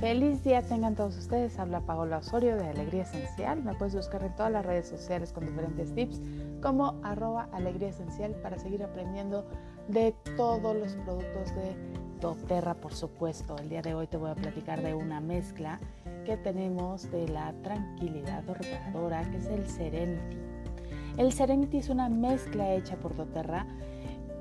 Feliz día tengan todos ustedes. Habla Paola Osorio de Alegría Esencial. Me puedes buscar en todas las redes sociales con diferentes tips como arroba alegría esencial para seguir aprendiendo de todos los productos de doTERRA, por supuesto. El día de hoy te voy a platicar de una mezcla que tenemos de la tranquilidad reparadora, que es el Serenity. El Serenity es una mezcla hecha por doTERRA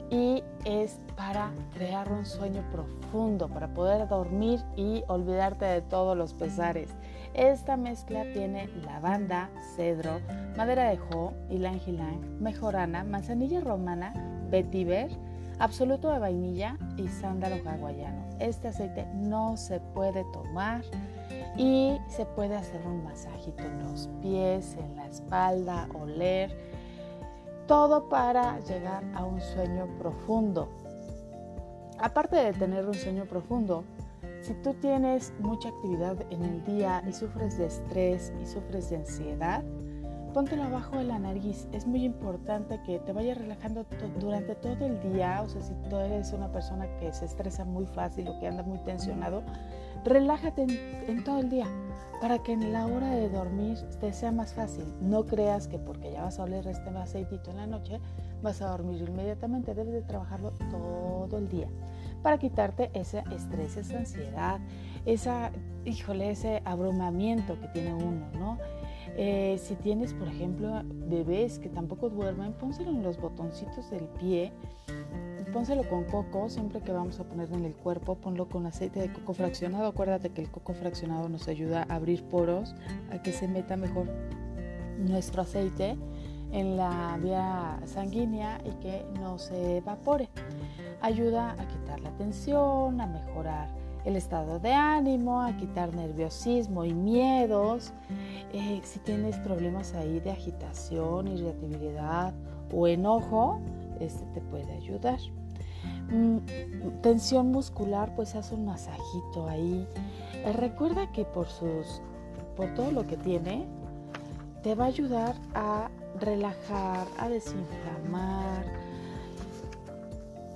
y es para crear un sueño profundo, para poder dormir y olvidarte de todos los pesares. Esta mezcla tiene lavanda, cedro, madera de jo, ylang ylang, mejorana, manzanilla romana, vetiver, absoluto de vainilla y sándalo hawaiano. Este aceite no se puede tomar y se puede hacer un masajito en los pies, en la espalda, oler todo para llegar a un sueño profundo. Aparte de tener un sueño profundo, si tú tienes mucha actividad en el día y sufres de estrés y sufres de ansiedad, póntelo abajo de la nariz. Es muy importante que te vayas relajando durante todo el día. O sea, si tú eres una persona que se estresa muy fácil o que anda muy tensionado, relájate en todo el día para que en la hora de dormir te sea más fácil. No creas que porque ya vas a oler este aceitito en la noche vas a dormir inmediatamente. Debes de trabajarlo todo el día para quitarte ese estrés, esa ansiedad, esa, híjole, ese abrumamiento que tiene uno, ¿no? Eh, si tienes, por ejemplo, bebés que tampoco duermen, pónselo en los botoncitos del pie pónselo con coco, siempre que vamos a poner en el cuerpo, ponlo con aceite de coco fraccionado. Acuérdate que el coco fraccionado nos ayuda a abrir poros, a que se meta mejor nuestro aceite en la vía sanguínea y que no se evapore. Ayuda a quitar la tensión, a mejorar el estado de ánimo, a quitar nerviosismo y miedos. Eh, si tienes problemas ahí de agitación, irritabilidad o enojo, este te puede ayudar. Mm, tensión muscular, pues haz un masajito ahí. Eh, recuerda que por sus, por todo lo que tiene, te va a ayudar a relajar, a desinflamar.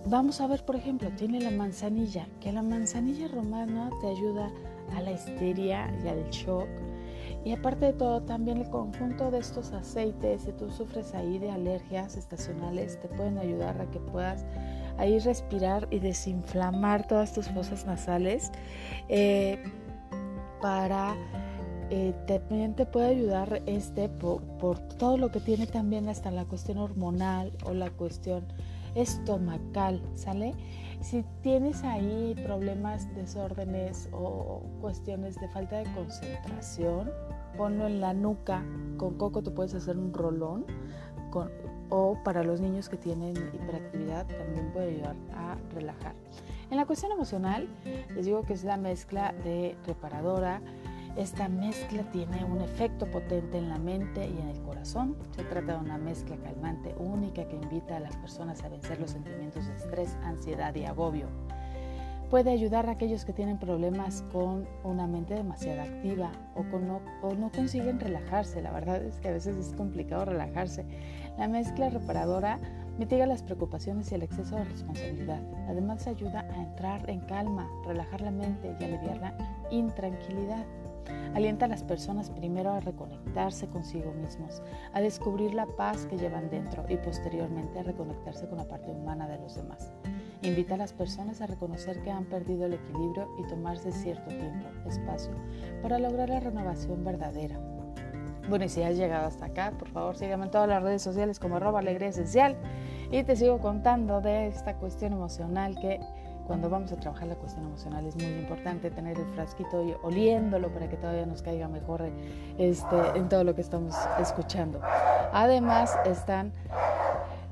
Vamos a ver, por ejemplo, tiene la manzanilla, que la manzanilla romana te ayuda a la histeria y al shock. Y aparte de todo, también el conjunto de estos aceites, si tú sufres ahí de alergias estacionales, te pueden ayudar a que puedas ahí respirar y desinflamar todas tus fosas nasales eh, para eh, también te puede ayudar este por, por, todo lo que tiene también hasta la cuestión hormonal o la cuestión estomacal, ¿sale? Si tienes ahí problemas, desórdenes o cuestiones de falta de concentración, ponlo en la nuca. Con coco te puedes hacer un rolón o para los niños que tienen hiperactividad también puede ayudar a relajar. En la cuestión emocional, les digo que es la mezcla de reparadora. Esta mezcla tiene un efecto potente en la mente y en el corazón. Se trata de una mezcla calmante única que invita a las personas a vencer los sentimientos de estrés, ansiedad y agobio. Puede ayudar a aquellos que tienen problemas con una mente demasiado activa o, con no, o no consiguen relajarse. La verdad es que a veces es complicado relajarse. La mezcla reparadora mitiga las preocupaciones y el exceso de responsabilidad. Además ayuda a entrar en calma, relajar la mente y aliviar la intranquilidad. Alienta a las personas primero a reconectarse consigo mismos, a descubrir la paz que llevan dentro y posteriormente a reconectarse con la parte humana de los demás. Invita a las personas a reconocer que han perdido el equilibrio y tomarse cierto tiempo, espacio, para lograr la renovación verdadera. Bueno, y si has llegado hasta acá, por favor sígueme en todas las redes sociales como arroba alegría esencial y te sigo contando de esta cuestión emocional que cuando vamos a trabajar la cuestión emocional es muy importante tener el frasquito oliéndolo para que todavía nos caiga mejor este, en todo lo que estamos escuchando. Además están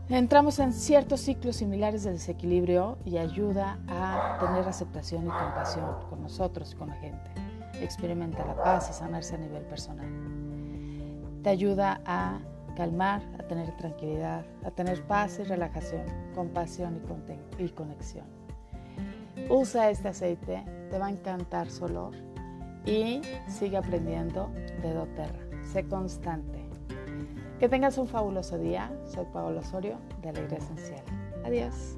Entramos en ciertos ciclos similares de desequilibrio y ayuda a tener aceptación y compasión con nosotros y con la gente. Experimenta la paz y sanarse a nivel personal te ayuda a calmar, a tener tranquilidad, a tener paz y relajación, compasión y, conexión. Usa este aceite, te va a encantar su olor y sigue aprendiendo de doTERRA. Sé constante. Que tengas un fabuloso día. Soy Paola Osorio de Alegría Esencial. Adiós.